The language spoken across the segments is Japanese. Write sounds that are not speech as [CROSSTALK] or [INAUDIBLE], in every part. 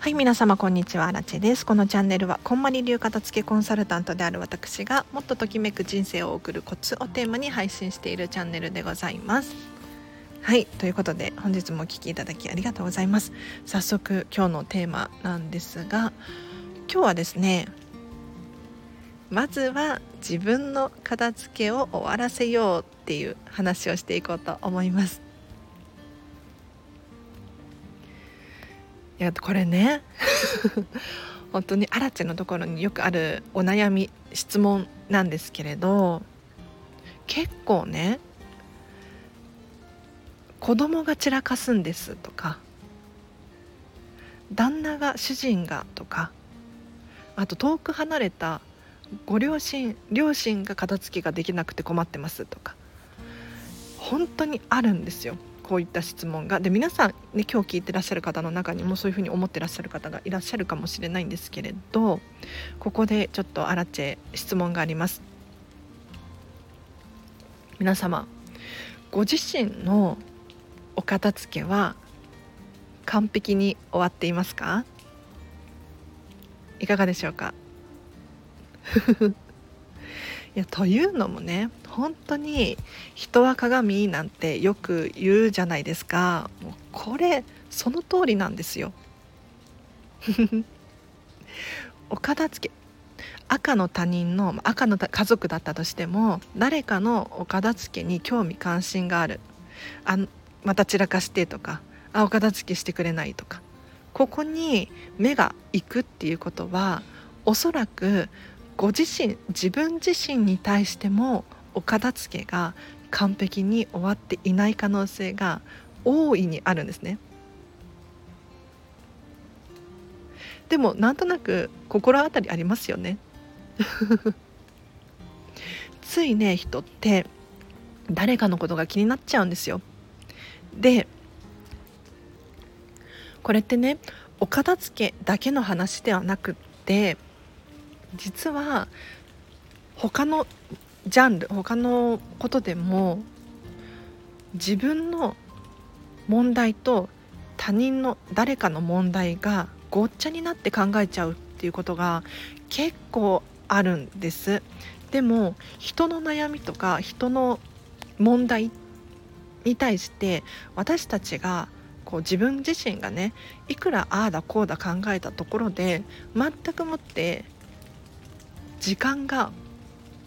はい皆様こんにちは。アラチェです。このチャンネルはこんまり流片付けコンサルタントである私がもっとときめく人生を送るコツをテーマに配信しているチャンネルでございます。はいということで本日もお聴きいただきありがとうございます。早速今日のテーマなんですが今日はですねまずは自分の片付けを終わらせようっていう話をしていこうと思います。いやこれね。[LAUGHS] 本当にアラチェのところによくあるお悩み質問なんですけれど結構ね子供が散らかすんですとか旦那が主人がとかあと遠く離れたご両親両親が片付けができなくて困ってますとか本当にあるんですよ。こういった質問が。で皆さん、ね、今日聞いてらっしゃる方の中にもそういうふうに思ってらっしゃる方がいらっしゃるかもしれないんですけれどここでちょっとアラチェ質問があります。皆様ご自身のお片付けは完璧に終わっていますか？いかがでしょうか？[LAUGHS] いやというのもね本当に人は鏡なんてよく言うじゃないですか。もうこれその通りなんですよ。[LAUGHS] お片付け。赤の他人の赤の家族だったとしても誰かのお片付けに興味関心がある。あまた散らかしてとかあお片付けしてくれないとか。ここに目が行くっていうことはおそらくご自身自分自身に対してもお片付けが完璧に終わっていない可能性が大いにあるんですね。でもなんとなく心当たりありますよね。[LAUGHS] ついね人って誰かのことが気になっちゃうんですよ。でこれってねお片付けだけの話ではなくって実は他のジャンル他のことでも自分の問題と他人の誰かの問題がごっちゃになって考えちゃうっていうことが結構あるんです。でも人の悩みとか人の問題に対して私たちがこう自分自身がねいくらああだこうだ考えたところで全くもって時間が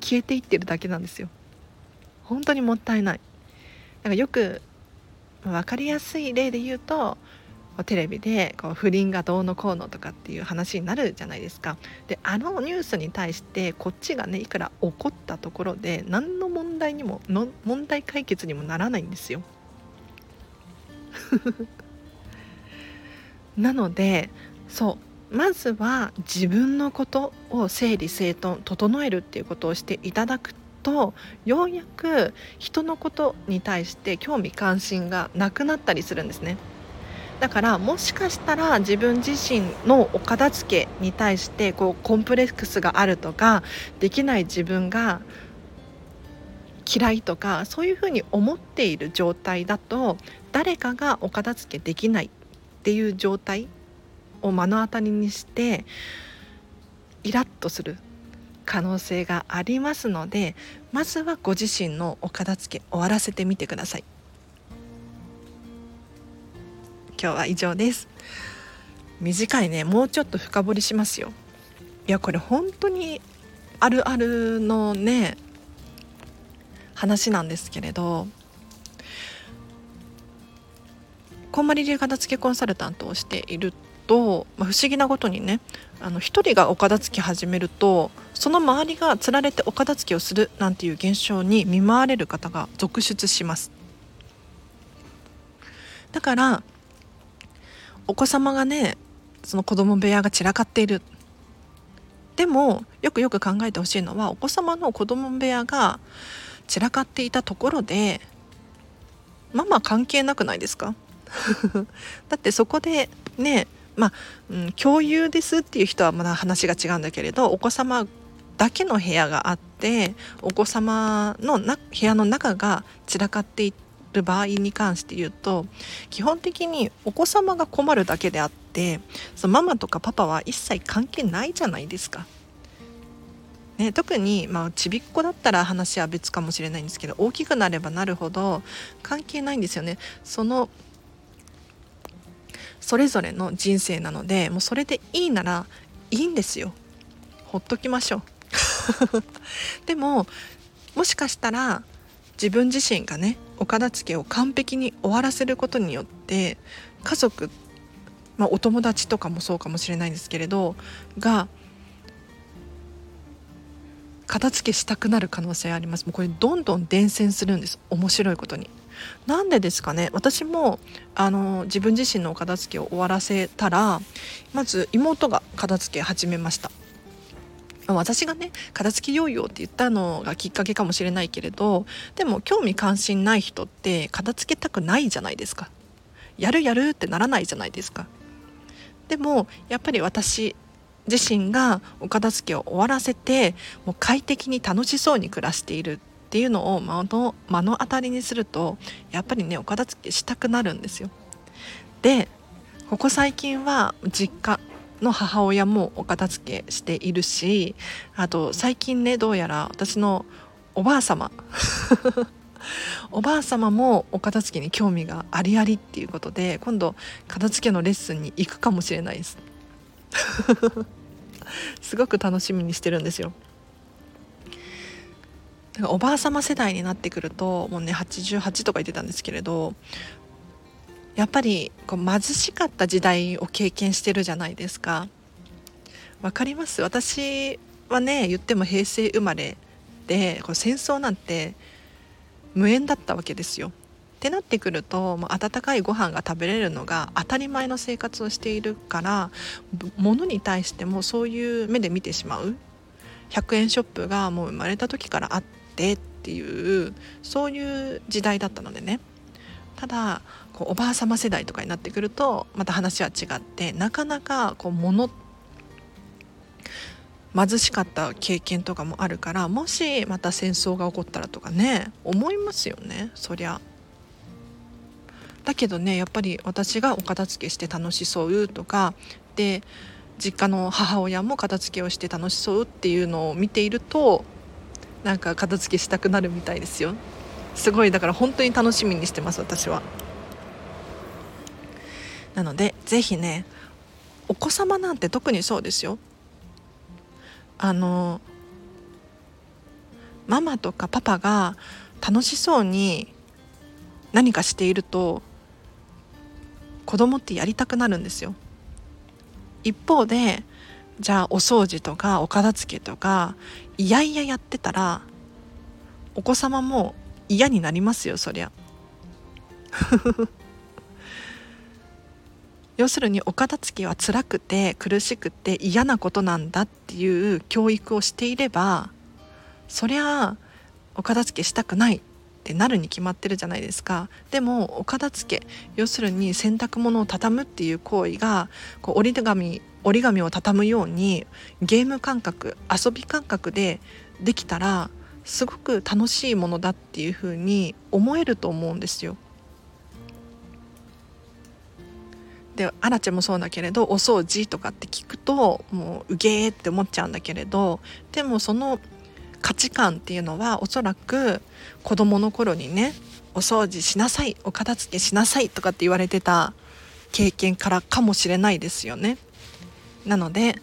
消えていってるだけなんですよ。本当にもったいない。なんかよく分かりやすい例で言うとテレビでこう不倫がどうのこうのとかっていう話になるじゃないですか。であのニュースに対してこっちがねいくら怒ったところで何の問題にもの問題解決にもならないんですよ。[LAUGHS] なのでそうまずは自分のことを整理整頓整えるっていうことをしていただくとようやく人のことに対して興味関心がなくなったりするんですね。だからもしかしたら自分自身のお片付けに対してこうコンプレックスがあるとかできない自分が嫌いとかそういうふうに思っている状態だと誰かがお片付けできないっていう状態を目の当たりにしてイラッとする可能性がありますのでまずはご自身のお片付け終わらせてみてください。今日は以上です。短いね。もうちょっと深掘りしますよ。いやこれ本当にあるあるのね話なんですけれどこんまり流片付けコンサルタントをしていると、まあ、不思議なことにねあの一人がお片付け始めるとその周りがつられてお片付けをするなんていう現象に見舞われる方が続出します。だからお子様がねその子供部屋が散らかっている。でもよくよく考えてほしいのはお子様の子供部屋が散らかっていたところでママ関係なくないですか？[LAUGHS] だってそこでねまあ、うん、共有ですっていう人はまだ話が違うんだけれどお子様だけの部屋があってお子様のな部屋の中が散らかっている場合に関して言うと基本的にお子様が困るだけであってそのママとかパパは一切関係ないじゃないですか。ね、特に、まあ、ちびっこだったら話は別かもしれないんですけど大きくなればなるほど関係ないんですよね。そのそれぞれの人生なのでもうそれでいいならいいんですよ。ほっときましょう。[LAUGHS] でももしかしたら自分自身がねお片付けを完璧に終わらせることによって家族、まあ、お友達とかもそうかもしれないんですけれどが片付けしたくなる可能性あります。もうこれどんどん伝染するんです。面白いことに。なんでですかね。私もあの自分自身のお片付けを終わらせたらまず妹が片付け始めました。私がね片付けようよって言ったのがきっかけかもしれないけれどでも興味関心ない人って片付けたくないじゃないですか。やるやるってならないじゃないですか。でもやっぱり私自身がお片付けを終わらせてもう快適に楽しそうに暮らしているっていうのを目の目の当たりにするとやっぱりねお片付けしたくなるんですよ。でここ最近は実家の母親もお片付けしているしあと最近ねどうやら私のおばあ様 [LAUGHS] おばあ様もお片付けに興味がありありっていうことで今度片付けのレッスンに行くかもしれないです。[LAUGHS] すごく楽しみにしてるんですよ。おばあ様世代になってくるともうね88とか言ってたんですけれどやっぱりこう貧しかった時代を経験してるじゃないですか。わかります？私はね言っても平成生まれでこ戦争なんて無縁だったわけですよ。ってなってくると、まあ、温かいご飯が食べれるのが当たり前の生活をしているから物に対してもそういう目で見てしまう。100円ショップがもう生まれた時からあってっていうそういう時代だったのでねただこうおばあ様世代とかになってくるとまた話は違ってなかなかこう物貧しかった経験とかもあるからもしまた戦争が起こったらとかね思いますよねそりゃ。だけどねやっぱり私がお片付けして楽しそうとかで実家の母親も片付けをして楽しそうっていうのを見ているとなんか片付けしたくなるみたいですよ。すごいだから本当に楽しみにしてます私は。なので是非ねお子様なんて特にそうですよ。あのママとかパパが楽しそうに何かしていると子供ってやりたくなるんですよ。一方でじゃあお掃除とかお片付けとかいやいややってたらお子様も嫌になりますよそりゃ。[LAUGHS] 要するにお片付けは辛くて苦しくて嫌なことなんだっていう教育をしていればそりゃお片付けしたくないってなるに決まってるじゃないですか。でもお片付け要するに洗濯物を畳むっていう行為がこう折り紙折り紙を畳むようにゲーム感覚遊び感覚でできたらすごく楽しいものだっていうふうに思えると思うんですよ。でアラチェもそうだけれどお掃除とかって聞くともううげーって思っちゃうんだけれどでもその価値観っていうのはおそらく子どもの頃にねお掃除しなさいお片付けしなさいとかって言われてた経験からかもしれないですよね。なので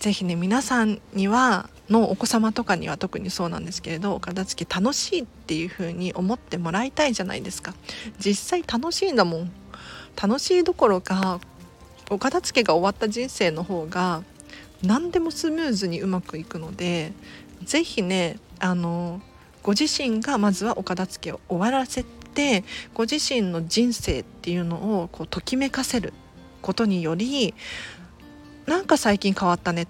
是非ね皆さんにはのお子様とかには特にそうなんですけれどお片付け楽しいっていう風に思ってもらいたいじゃないですか。実際楽しいんだもん。楽しいどころかお片付けが終わった人生の方が何でもスムーズにうまくいくので是非ねあのご自身がまずはお片付けを終わらせてご自身の人生っていうのをこうときめかせることによりなんか最近変わったね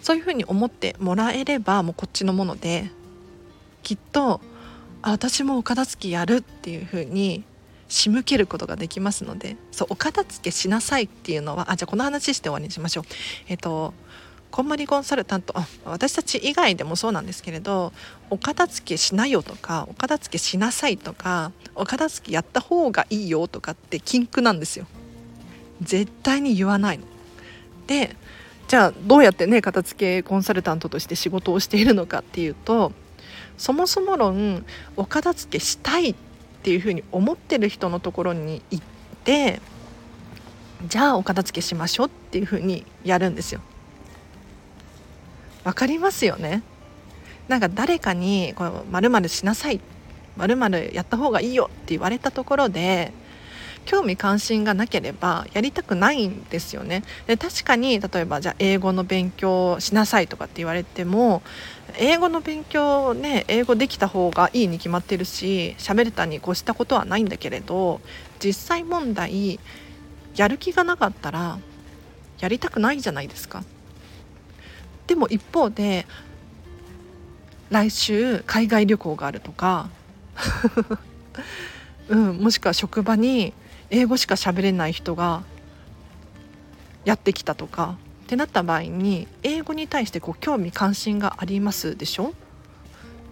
そういうふうに思ってもらえればもうこっちのものできっと私もお片付けやるっていうふうに仕向けることができますのでそうお片付けしなさいっていうのはあじゃあこの話して終わりにしましょう。えっとこんまりコンサルタント私たち以外でもそうなんですけれどお片付けしなよとかお片付けしなさいとかお片付けやった方がいいよとかって禁句なんですよ絶対に言わないの。でじゃあどうやってね片付けコンサルタントとして仕事をしているのかっていうとそもそも論お片付けしたいっていうふうに思ってる人のところに行ってじゃあお片付けしましょうっていうふうにやるんですよ。分かりますよね？なんか誰かにこう〇〇しなさい〇〇やった方がいいよって言われたところで興味関心がなければやりたくないんですよねで確かに例えばじゃあ英語の勉強しなさいとかって言われても英語の勉強ね英語できた方がいいに決まってるし喋れたに越したことはないんだけれど実際問題やる気がなかったらやりたくないじゃないですか。でも一方で来週海外旅行があるとか [LAUGHS] うん、もしくは職場に英語しか喋れない人がやってきたとかってなった場合に英語に対してこう興味関心がありますでしょ？っ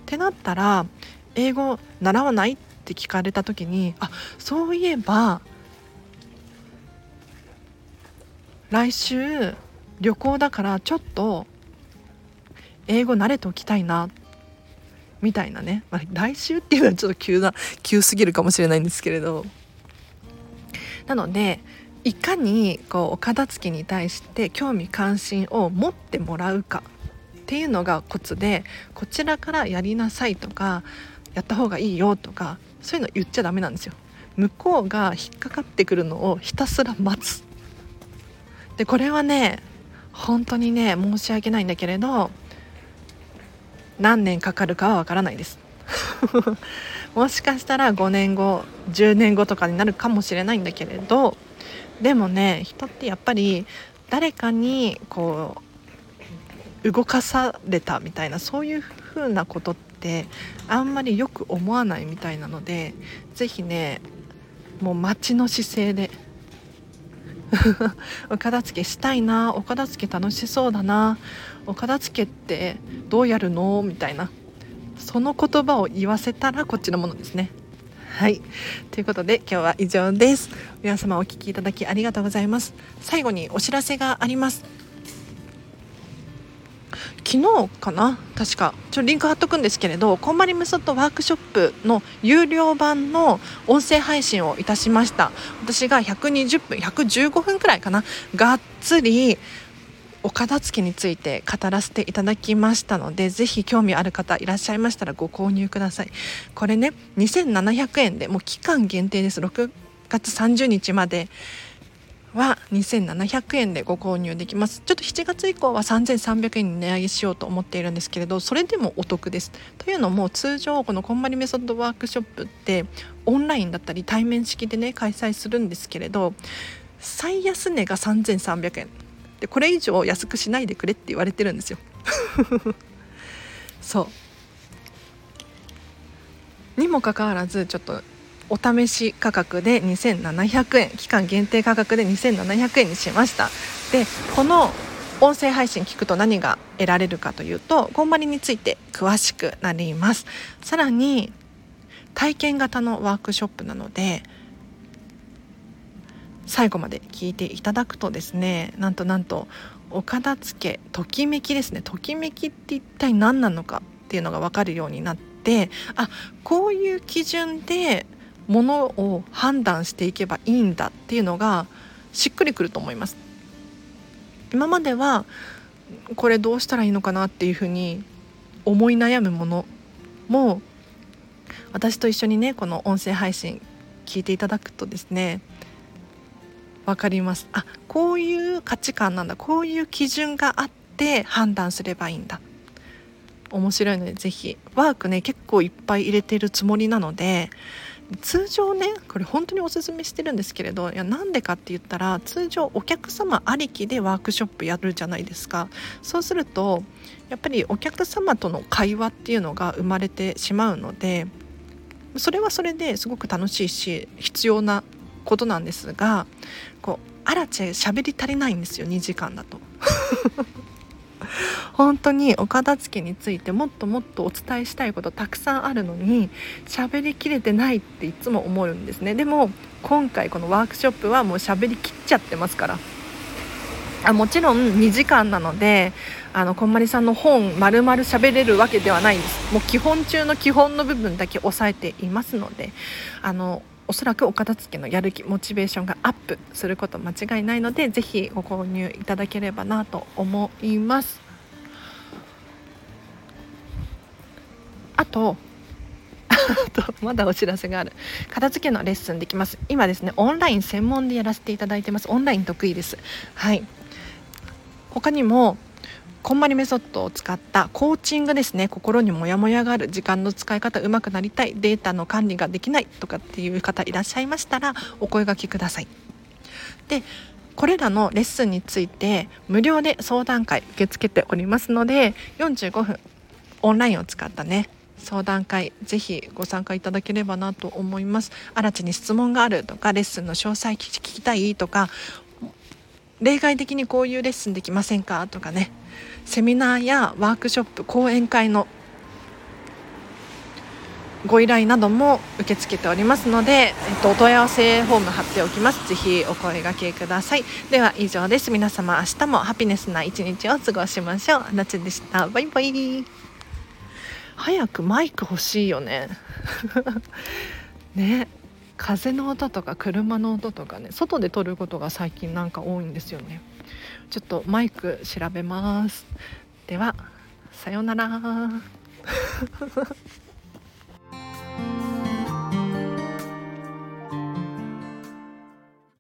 てなったら英語習わないって聞かれた時にあそういえば来週旅行だからちょっと英語慣れておきたいなみたいなね、まあ、来週っていうのはちょっと急な急すぎるかもしれないんですけれど。なのでいかにこうお片付けに対して興味関心を持ってもらうかっていうのがコツでこちらからやりなさいとかやった方がいいよとかそういうの言っちゃダメなんですよ。向こうが引っかかってくるのをひたすら待つ。でこれはね本当にね申し訳ないんだけれど何年かかるかはわからないですもしかしたら5年後10年後とかになるかもしれないんだけれどでもね人ってやっぱり誰かにこう動かされたみたいなそういう風なことってあんまりよく思わないみたいなので是非ねもう待の姿勢で [LAUGHS] お片付けしたいなお片付け楽しそうだなお片付けってどうやるの？みたいなその言葉を言わせたらこっちのものですね。はい。ということで今日は以上です。皆様お聴きいただきありがとうございます。最後にお知らせがあります。昨日かな？確か。ちょリンク貼っとくんですけれどこんまりメソッドワークショップの有料版の音声配信をいたしました。私が120分115分くらいかな？がっつりお片付けについて語らせていただきましたのでぜひ興味ある方いらっしゃいましたらご購入ください。これね2700円でもう期間限定です。6月30日までは2700円でご購入できます。ちょっと7月以降は3300円に値上げしようと思っているんですけれどそれでもお得です。というのも通常このこんまりメソッドワークショップってオンラインだったり対面式でね開催するんですけれど最安値が3300円。でこれ以上安くしないでくれって言われてるんですよ。[LAUGHS] そう。にもかかわらずちょっとお試し価格で2700円期間限定価格で2700円にしました。でこの音声配信聞くと何が得られるかというとこんまりについて詳しくなります。さらに体験型のワークショップなので最後まで聞いていただくとですねなんとなんとお片付けときめきですね。ときめきって一体何なのかっていうのが分かるようになってあこういう基準でものを判断していけばいいんだっていうのがしっくりくると思います。今まではこれどうしたらいいのかなっていうふうに思い悩むものも私と一緒にねこの音声配信聞いていただくとですね分かります。あこういう価値観なんだ。こういう基準があって判断すればいいんだ。面白いので是非ワークね結構いっぱい入れてるつもりなので通常ねこれ本当におすすめしてるんですけれどいやなんでかって言ったら通常お客様ありきでワークショップやるじゃないですか。そうするとやっぱりお客様との会話っていうのが生まれてしまうのでそれはそれですごく楽しいし必要なことなんですがこうあらちゃ喋り足りないんですよ2時間だと。[LAUGHS] 本当にお片付けについてもっともっとお伝えしたいことたくさんあるのに喋りきれてないっていつも思うんですね。でも今回このワークショップはもう喋りきっちゃってますから。あもちろん2時間なのであのこんまりさんの本丸々喋れるわけではないんです。もう基本中の基本の部分だけ押さえていますのであのおそらくお片付けのやる気モチベーションがアップすること間違いないのでぜひご購入いただければなと思います。あとまだお知らせがある。片付けのレッスンできます。今ですねオンライン専門でやらせていただいてます。オンライン得意です。はい。他にもこんまりメソッドを使ったコーチングですね。心にモヤモヤがある時間の使い方うまくなりたいデータの管理ができないとかっていう方いらっしゃいましたらお声がけください。でこれらのレッスンについて無料で相談会受け付けておりますので45分オンラインを使ったね相談会ぜひご参加いただければなと思います。新地に質問があるとかレッスンの詳細聞きたいとか例外的にこういうレッスンできませんか？とかね。セミナーやワークショップ講演会のご依頼なども受け付けておりますので、えっと、お問い合わせフォーム貼っておきます。ぜひお声がけください。では以上です。皆様明日もハピネスな一日を過ごしましょう。あなちでした。バイバイ。早くマイク欲しいよね。[LAUGHS] ね。風の音とか車の音とかね外で撮ることが最近なんか多いんですよね。ちょっとマイク調べます。ではさようなら。